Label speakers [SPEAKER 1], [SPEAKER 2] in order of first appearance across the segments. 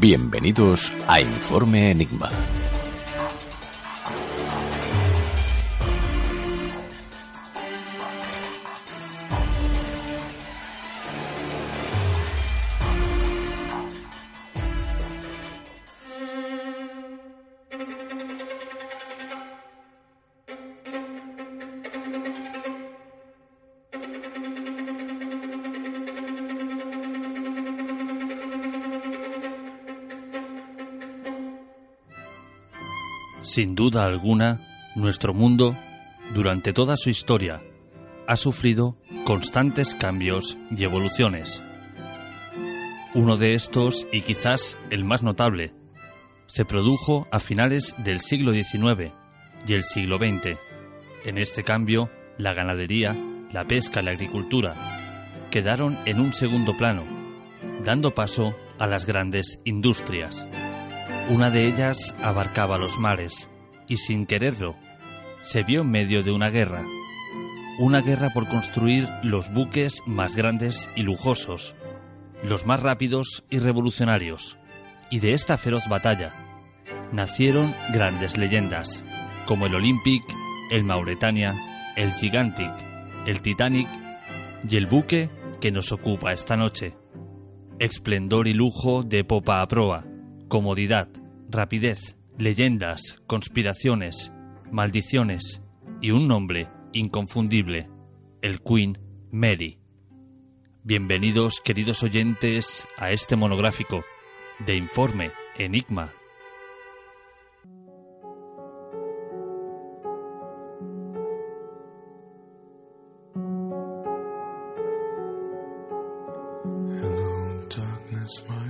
[SPEAKER 1] Bienvenidos a Informe Enigma.
[SPEAKER 2] Sin duda alguna, nuestro mundo, durante toda su historia, ha sufrido constantes cambios y evoluciones. Uno de estos, y quizás el más notable, se produjo a finales del siglo XIX y el siglo XX. En este cambio, la ganadería, la pesca y la agricultura quedaron en un segundo plano, dando paso a las grandes industrias. Una de ellas abarcaba los mares y sin quererlo se vio en medio de una guerra. Una guerra por construir los buques más grandes y lujosos, los más rápidos y revolucionarios. Y de esta feroz batalla nacieron grandes leyendas, como el Olympic, el Mauretania, el Gigantic, el Titanic y el buque que nos ocupa esta noche. Esplendor y lujo de popa a proa, comodidad, rapidez, leyendas, conspiraciones, maldiciones y un nombre inconfundible, el Queen Mary. Bienvenidos, queridos oyentes, a este monográfico de Informe Enigma.
[SPEAKER 3] Hello, darkness, my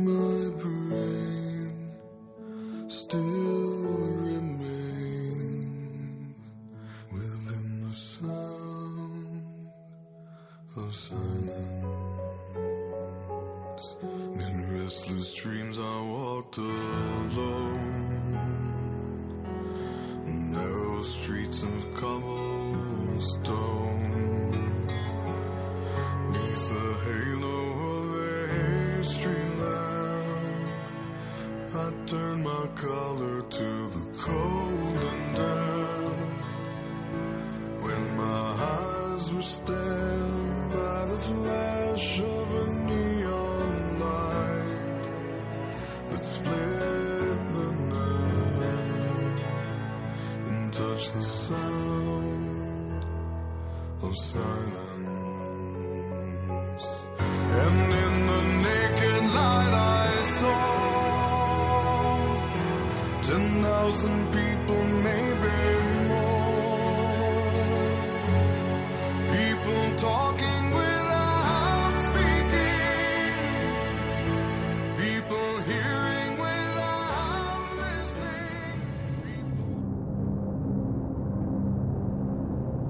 [SPEAKER 3] of silence. In restless dreams, I walked alone. Narrow streets of cobblestone. Neath the halo of a street lamp, I turned my collar to the cold and damp. When my eyes were stabbed of silence. And in the naked light I saw ten thousand people, maybe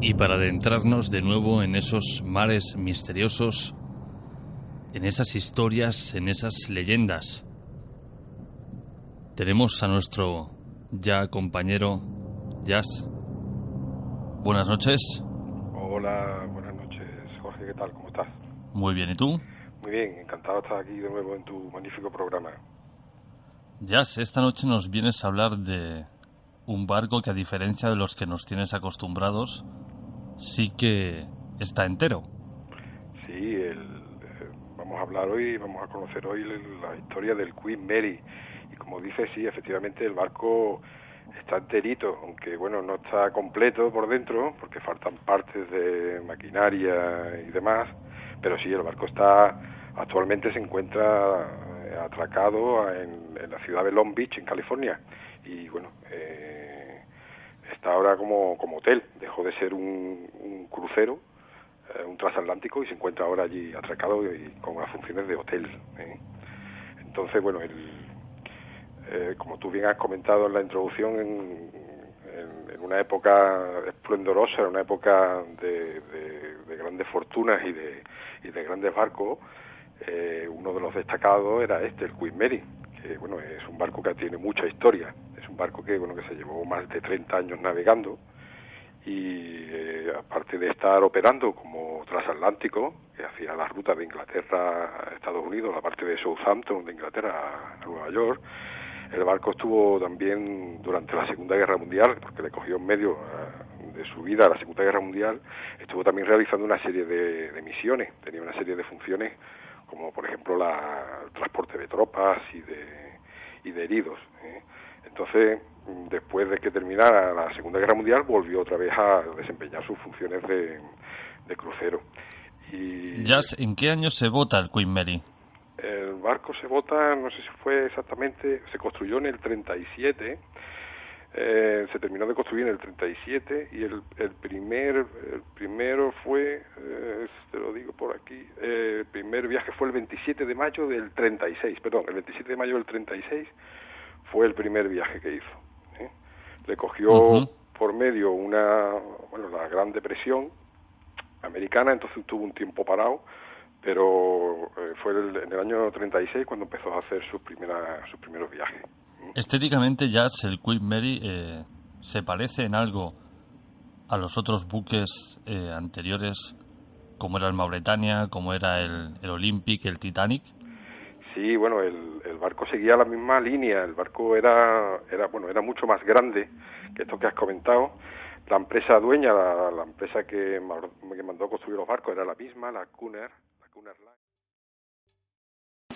[SPEAKER 2] Y para adentrarnos de nuevo en esos mares misteriosos, en esas historias, en esas leyendas, tenemos a nuestro ya compañero Jazz. Buenas noches.
[SPEAKER 4] Hola, buenas noches, Jorge, ¿qué tal? ¿Cómo estás?
[SPEAKER 2] Muy bien, ¿y tú?
[SPEAKER 4] Muy bien, encantado de estar aquí de nuevo en tu magnífico programa.
[SPEAKER 2] Jazz, esta noche nos vienes a hablar de un barco que a diferencia de los que nos tienes acostumbrados, sí que está entero.
[SPEAKER 4] Sí, el, eh, vamos a hablar hoy, vamos a conocer hoy la historia del Queen Mary. Y como dice, sí, efectivamente el barco está enterito, aunque bueno, no está completo por dentro, porque faltan partes de maquinaria y demás, pero sí, el barco está, actualmente se encuentra eh, atracado en, en la ciudad de Long Beach, en California, y bueno, eh, está ahora como, como hotel, dejó de ser un, un crucero, eh, un transatlántico, y se encuentra ahora allí atracado y, con las funciones de hotel. ¿eh? Entonces, bueno, el, eh, como tú bien has comentado en la introducción, en, en, una época esplendorosa, en una época de grandes fortunas y de, y de grandes barcos, eh, uno de los destacados era este, el Queen Mary, que bueno, es un barco que tiene mucha historia, es un barco que bueno que se llevó más de 30 años navegando y eh, aparte de estar operando como transatlántico, que hacía la ruta de Inglaterra a Estados Unidos, la parte de Southampton de Inglaterra a Nueva York, el barco estuvo también durante la Segunda Guerra Mundial, porque le cogió en medio uh, de su vida la Segunda Guerra Mundial, estuvo también realizando una serie de, de misiones, tenía una serie de funciones como por ejemplo la, el transporte de tropas y de, y de heridos. ¿eh? Entonces, después de que terminara la Segunda Guerra Mundial, volvió otra vez a desempeñar sus funciones de, de crucero.
[SPEAKER 2] Y Jazz, ¿en qué año se vota el Queen Mary?
[SPEAKER 4] El barco se vota, no sé si fue exactamente, se construyó en el 37, eh, se terminó de construir en el 37 y el, el primer el primero fue, eh, te lo digo por aquí, eh, el primer viaje fue el 27 de mayo del 36, perdón, el 27 de mayo del 36 fue el primer viaje que hizo. ¿eh? Le cogió uh -huh. por medio una, bueno, la Gran Depresión americana, entonces tuvo un tiempo parado, pero fue el, en el año 36 cuando empezó a hacer sus, primera, sus primeros viajes.
[SPEAKER 2] Estéticamente, Jazz, el Queen Mary eh, se parece en algo a los otros buques eh, anteriores, como era el Mauretania, como era el, el Olympic, el Titanic.
[SPEAKER 4] Sí, bueno, el, el, barco seguía la misma línea. El barco era, era, bueno, era mucho más grande que esto que has comentado. La empresa dueña, la, empresa que, que mandó construir los barcos era la misma, la Cunner, la.